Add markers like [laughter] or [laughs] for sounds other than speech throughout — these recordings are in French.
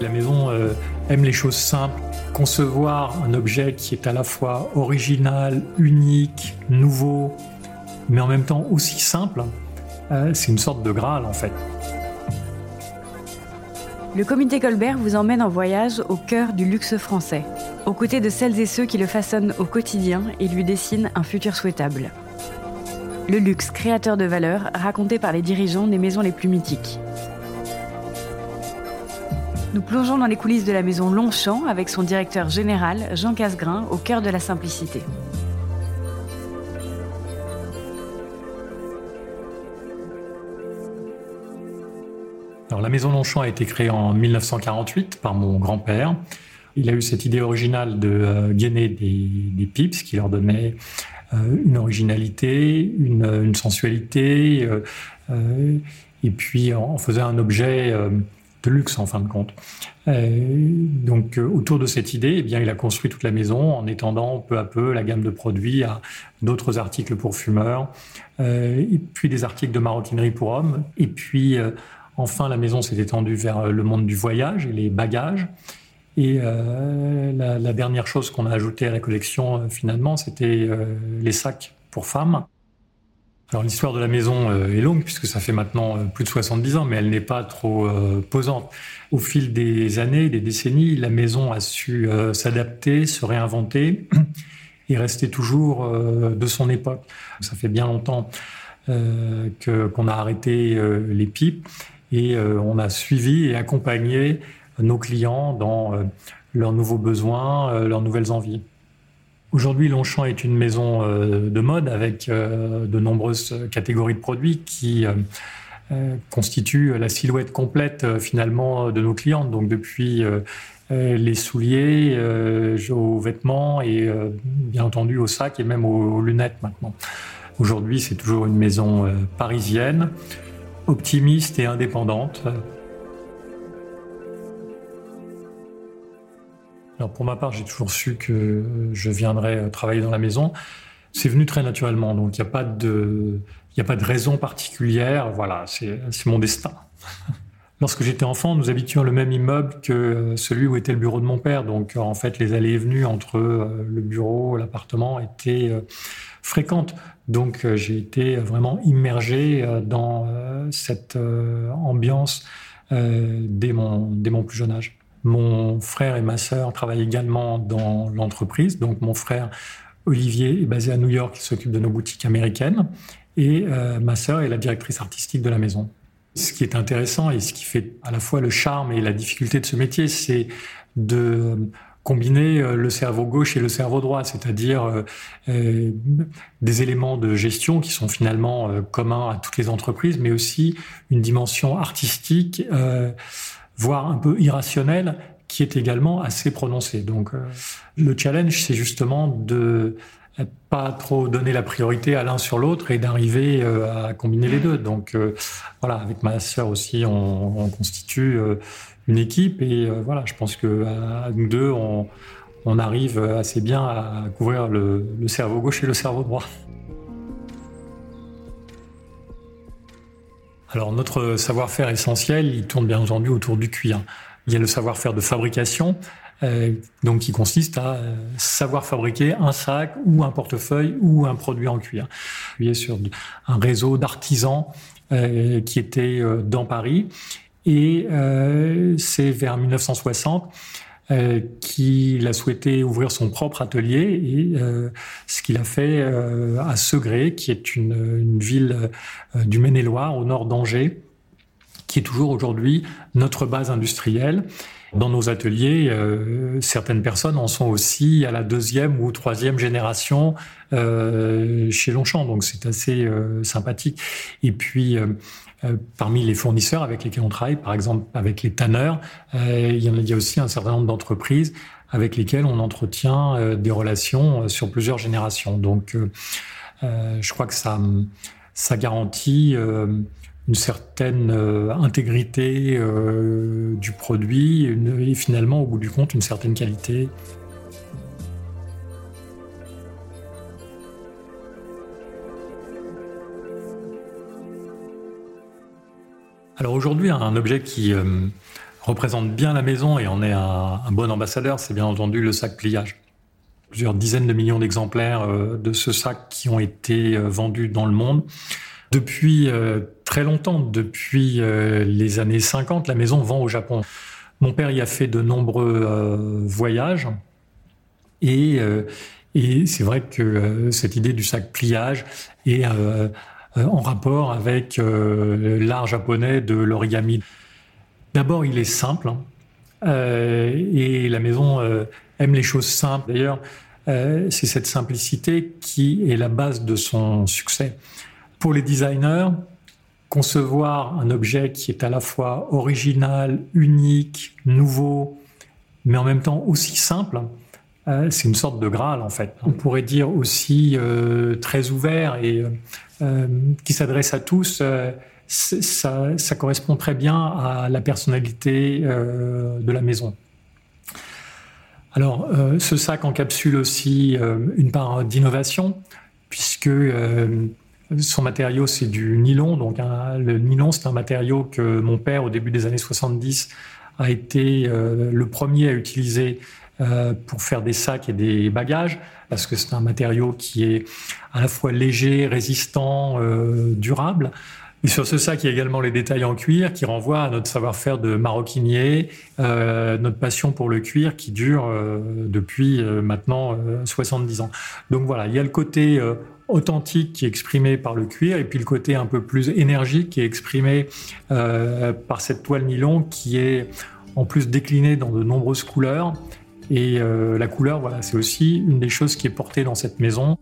La maison euh, aime les choses simples. Concevoir un objet qui est à la fois original, unique, nouveau, mais en même temps aussi simple, euh, c'est une sorte de Graal en fait. Le comité Colbert vous emmène en voyage au cœur du luxe français, aux côtés de celles et ceux qui le façonnent au quotidien et lui dessinent un futur souhaitable. Le luxe créateur de valeur raconté par les dirigeants des maisons les plus mythiques. Nous plongeons dans les coulisses de la maison Longchamp avec son directeur général, Jean Casgrain, au cœur de la simplicité. La maison Longchamp a été créée en 1948 par mon grand-père. Il a eu cette idée originale de euh, gainer des, pips qui leur donnait euh, une originalité, une, sensualité, euh, et puis en faisait un objet de luxe en fin de compte. donc autour de cette idée, eh bien, il a construit toute la maison en étendant peu à peu la gamme de produits à d'autres articles pour fumeurs, et puis des articles de maroquinerie pour hommes, et puis enfin la maison s'est étendue vers le monde du voyage et les bagages. Et euh, la, dernière chose qu'on a ajoutée à la collection, euh, finalement, c'était euh, les sacs pour femmes. Alors l'histoire de la maison est longue puisque ça fait maintenant plus de 70 ans, mais elle n'est pas trop posante. Au fil des années, des décennies, la maison a su s'adapter, se réinventer et rester toujours de son époque. Ça fait bien longtemps qu'on a arrêté les pipes et on a suivi et accompagné nos clients dans euh, leurs nouveaux besoins, euh, leurs nouvelles envies. Aujourd'hui, Longchamp est une maison euh, de mode avec de nombreuses catégories de produits qui constituent la silhouette complète finalement de nos clients. Donc depuis les souliers, aux vêtements et bien entendu aux sacs et même aux lunettes maintenant. Aujourd'hui, c'est toujours une maison parisienne, optimiste et indépendante. Alors pour ma part, j'ai toujours su que je viendrais euh, travailler dans la maison. C'est venu très naturellement, donc il n'y a pas de, a pas de raison particulière. Voilà, c'est mon destin. [laughs] Lorsque j'étais enfant, nous habitions le même immeuble que euh, celui où était le bureau de mon père. Donc, en fait, les allées et venues entre euh, le bureau, et l'appartement étaient fréquentes. Donc, j'ai été vraiment immergé dans cette ambiance dès mon, dès mon plus jeune âge. Mon frère et ma sœur travaillent également dans l'entreprise. Donc mon frère Olivier est basé à New York, il s'occupe de nos boutiques américaines. Et euh, ma sœur est la directrice artistique de la maison. Ce qui est intéressant et ce qui fait à la fois le charme et la difficulté de ce métier, c'est de combiner euh, le cerveau gauche et le cerveau droit, c'est-à-dire euh, des éléments de gestion qui sont finalement communs à toutes les entreprises, mais aussi une dimension artistique voire un peu irrationnel, qui est également assez prononcé. Donc euh, le challenge, c'est justement de pas trop donner la priorité à l'un sur l'autre et d'arriver euh, à combiner les deux. Donc euh, voilà, avec ma sœur aussi, on, on constitue une équipe et voilà, je pense que nous deux, on, on, arrive assez bien à couvrir le, le cerveau gauche et le cerveau droit. Alors notre savoir-faire essentiel, il tourne bien entendu autour du cuir. Il y a le savoir-faire de fabrication, euh, donc qui consiste à euh, savoir fabriquer un sac ou un portefeuille ou un produit en cuir. Il a sur un réseau d'artisans euh, qui était dans Paris et c'est vers 1960 euh, qu'il a souhaité ouvrir son propre atelier et euh, ce qu'il a fait euh, à Segré, qui est une, une ville du Maine-et-Loire au nord d'Angers, qui est toujours aujourd'hui notre base industrielle. Dans nos ateliers, euh, certaines personnes en sont aussi à la deuxième ou troisième génération euh, chez Longchamp, donc c'est assez euh, sympathique. Et puis, parmi les fournisseurs avec lesquels on travaille, par exemple avec les tanneurs, il y, en a, il y a aussi un certain nombre d'entreprises avec lesquelles on entretient des relations sur plusieurs générations. Donc, je crois que ça, ça garantit une certaine euh, intégrité euh, du produit et finalement, au bout du compte, une certaine qualité. Alors aujourd'hui, un objet qui euh, représente bien la maison et en est un, bon ambassadeur, c'est bien entendu le sac pliage. Plusieurs dizaines de millions d'exemplaires de ce sac qui ont été vendus dans le monde. Depuis euh, très longtemps, depuis les années 50, la maison vend au Japon. Mon père y a fait de nombreux voyages et, c'est vrai que cette idée du sac pliage est en rapport avec l'art japonais de l'origami. D'abord, il est simple hein. euh, et la maison euh, aime les choses simples. D'ailleurs, euh, c'est cette simplicité qui est la base de son succès. Pour les designers, concevoir un objet qui est à la fois original, unique, nouveau, mais en même temps aussi simple, c'est une sorte de Graal en fait. On pourrait dire aussi très ouvert et qui s'adresse à tous ça, ça, correspond très bien à la personnalité euh, de la maison. Alors, euh, ce sac encapsule aussi euh, une part d'innovation, puisque son matériau, c'est du nylon. Donc, le nylon, c'est un matériau que mon père, au début des années 70, a été le premier à utiliser pour faire des sacs et des bagages, parce que c'est un matériau qui est à la fois léger, résistant, durable. Et sur ce sac, il y a également les détails en cuir qui renvoient à notre savoir-faire de maroquinier, euh, notre passion pour le cuir qui dure euh, depuis euh, maintenant 70 ans. Donc voilà, il y a le côté authentique qui est exprimé par le cuir et puis le côté un peu plus énergique qui est exprimé par cette toile nylon qui est en plus déclinée dans de nombreuses couleurs. Et la couleur, voilà, c'est aussi une des choses qui est portée dans cette maison.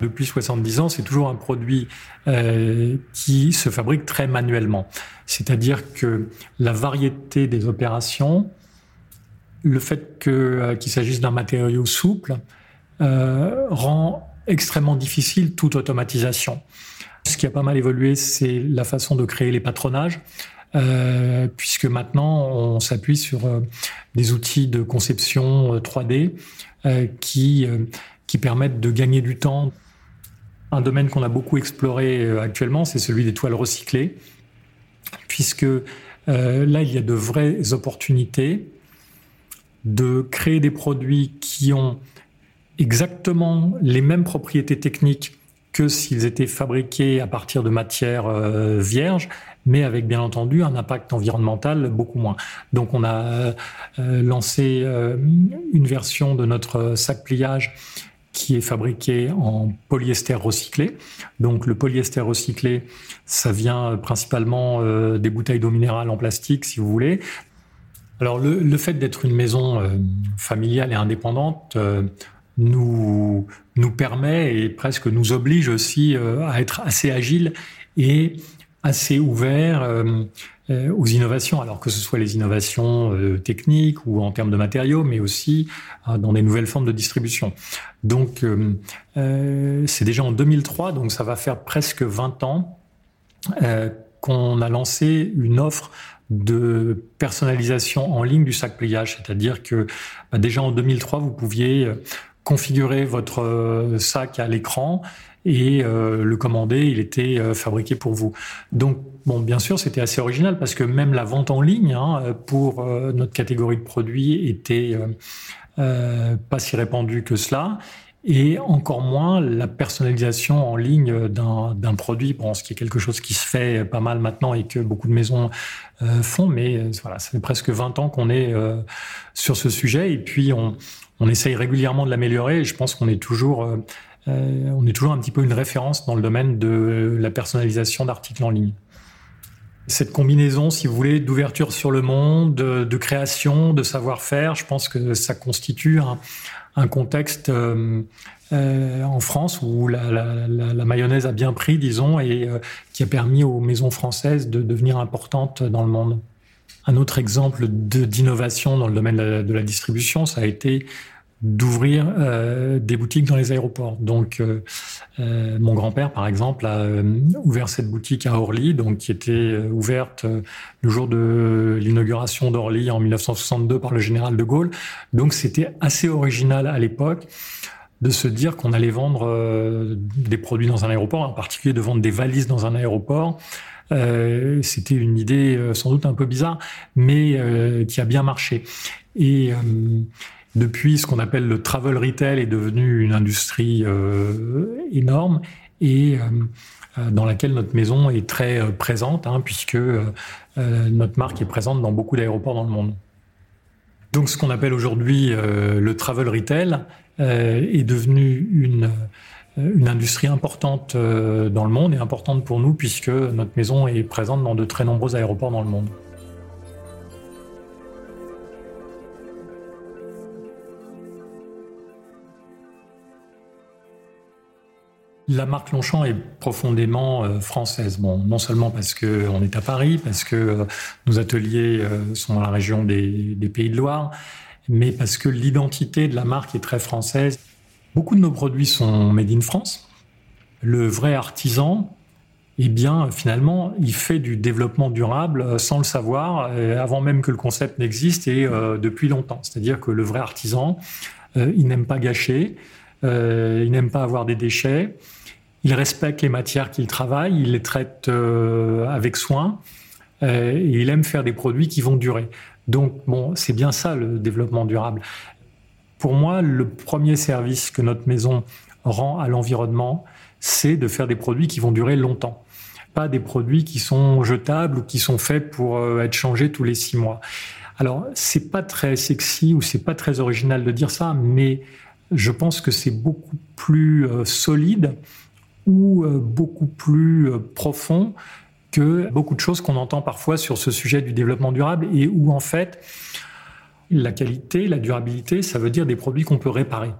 Depuis 70 ans, c'est toujours un produit euh, qui se fabrique très manuellement. C'est-à-dire que la variété des opérations, le fait euh, qu'il s'agisse d'un matériau souple, euh, rend extrêmement difficile toute automatisation. Ce qui a pas mal évolué, c'est la façon de créer les patronages. Euh, puisque maintenant on s'appuie sur euh, des outils de conception 3D euh, qui, qui permettent de gagner du temps un domaine qu'on a beaucoup exploré actuellement, c'est celui des toiles recyclées, puisque là, il y a de vraies opportunités de créer des produits qui ont exactement les mêmes propriétés techniques que s'ils étaient fabriqués à partir de matières euh, vierges, mais avec bien entendu un impact environnemental beaucoup moins. Donc on a lancé une version de notre sac pliage qui est fabriqué en polyester recyclé. Donc le polyester recyclé, ça vient principalement euh, des bouteilles d'eau minérale en plastique, si vous voulez. Alors le, fait d'être une maison euh, familiale et indépendante euh, nous, nous permet et presque nous oblige aussi à être assez agile et assez ouvert euh, aux innovations, alors que ce soit les innovations euh, techniques ou en termes de matériaux, mais aussi euh, dans des nouvelles formes de distribution. Donc, c'est déjà en 2003, donc ça va faire presque 20 ans qu'on a lancé une offre de personnalisation en ligne du sac pliage, c'est-à-dire que bah, déjà en 2003, vous pouviez configurer votre sac à l'écran et euh, le commander, il était euh, fabriqué pour vous. Donc, bon, bien sûr, c'était assez original parce que même la vente en ligne hein, pour euh, notre catégorie de produits était pas si répandue que cela. Et encore moins la personnalisation en ligne d'un produit, bon, ce qui est quelque chose qui se fait pas mal maintenant et que beaucoup de maisons font, mais voilà, ça fait presque 20 ans qu'on est sur ce sujet. Et puis on, essaye régulièrement de l'améliorer. Et je pense qu'on est toujours euh, on est toujours un petit peu une référence dans le domaine de la personnalisation d'articles en ligne. Cette combinaison, si vous voulez, d'ouverture sur le monde, de, création, de savoir-faire, je pense que ça constitue contexte euh, euh, en France où la, mayonnaise a bien pris, disons, et qui a permis aux maisons françaises de devenir importantes dans le monde. Un autre exemple d'innovation dans le domaine de la distribution, ça a été d'ouvrir euh, des boutiques dans les aéroports. Donc, euh, euh, mon grand-père, par exemple, a ouvert cette boutique à Orly, donc qui était ouverte le jour de l'inauguration d'Orly en 1962 par le général de Gaulle. Donc, c'était assez original à l'époque de se dire qu'on allait vendre des produits dans un aéroport, en particulier de vendre des valises dans un aéroport. C'était une idée sans doute un peu bizarre, mais qui a bien marché. Et depuis, ce qu'on appelle le travel retail est devenu une industrie énorme et dans laquelle notre maison est très présente, hein, puisque notre marque est présente dans beaucoup d'aéroports dans le monde. Donc, ce qu'on appelle aujourd'hui le travel retail est devenu une euh, une industrie importante euh, dans le monde et importante pour nous puisque notre maison est présente dans de très nombreux aéroports dans le monde. La marque Longchamp est profondément euh, française. Bon, non seulement parce qu'on est à Paris, parce que nos ateliers sont dans la région des Pays de Loire, mais parce que l'identité de la marque est très française. Beaucoup de nos produits sont made in France. Le vrai artisan, eh bien, finalement, il fait du développement durable euh, sans le savoir, euh, avant même que le concept n'existe et euh, depuis longtemps. C'est-à-dire que le vrai artisan, il n'aime pas gâcher, il n'aime pas avoir des déchets, il respecte les matières qu'il travaille, il les traite avec soin et il aime faire des produits qui vont durer. Donc, bon, c'est bien ça le développement durable. Pour moi, le premier service que notre maison rend à l'environnement, c'est de faire des produits qui vont durer longtemps. Pas des produits qui sont jetables ou qui sont faits pour euh, être changés tous les six mois. Alors, c'est pas très sexy ou c'est pas très original de dire ça, mais je pense que c'est beaucoup plus euh, solide euh, beaucoup plus profond que beaucoup de choses qu'on entend parfois sur ce sujet du développement durable et où en fait la qualité, la durabilité, ça veut dire des produits qu'on peut réparer.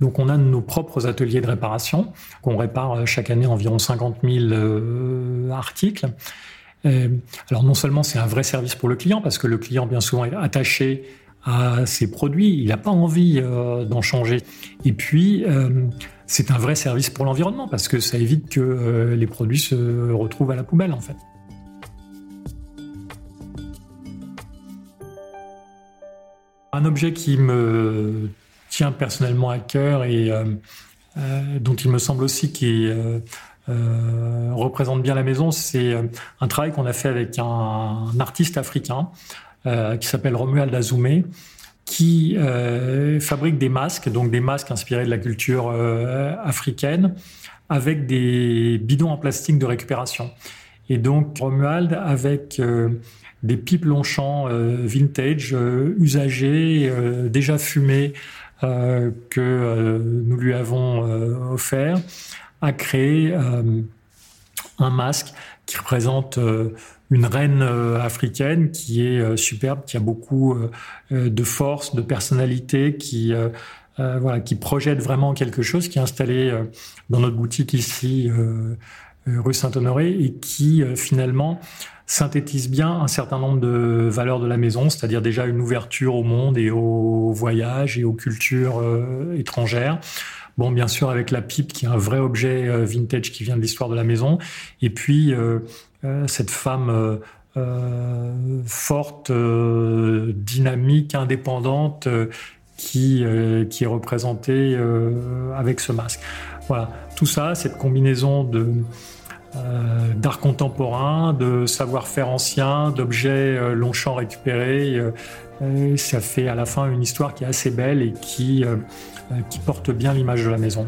Donc on a nos propres ateliers de réparation, qu'on répare euh, chaque année environ 50 000 euh, articles. Euh, alors non seulement c'est un vrai service pour le client, parce que le client bien souvent est attaché à ses produits, il n'a pas envie d'en changer. Et puis c'est un vrai service pour l'environnement, parce que ça évite que les produits se retrouvent à la poubelle en fait. Un objet qui me tient personnellement à cœur et euh, euh, dont il me semble aussi qui euh, représente bien la maison, c'est un travail qu'on a fait avec un, artiste africain qui s'appelle Romuald Azoumé, qui fabrique des masques, donc des masques inspirés de la culture africaine, avec des bidons en plastique de récupération. Et donc Romuald, avec des pipes Longchamp euh, vintage, euh, usagées, euh, déjà fumées, que nous lui avons offert, a créé un masque qui représente une reine africaine qui est superbe, qui a beaucoup de force, de personnalité, qui voilà, qui projette vraiment quelque chose, qui est installé dans notre boutique ici, rue Saint-Honoré, et qui finalement synthétise bien un certain nombre de valeurs de la maison, c'est-à-dire déjà une ouverture au monde et au voyage et aux cultures euh, étrangères. Bon, bien sûr, avec la pipe, qui est un vrai objet euh, vintage qui vient de l'histoire de la maison. Et puis, euh, cette femme forte, dynamique, indépendante, qui, qui est représentée avec ce masque. Voilà, tout ça, cette combinaison de euh, d'art contemporain, de savoir-faire ancien, d'objets euh, récupérés. Euh, ça fait à la fin une histoire qui est assez belle et qui, qui porte bien l'image de la maison.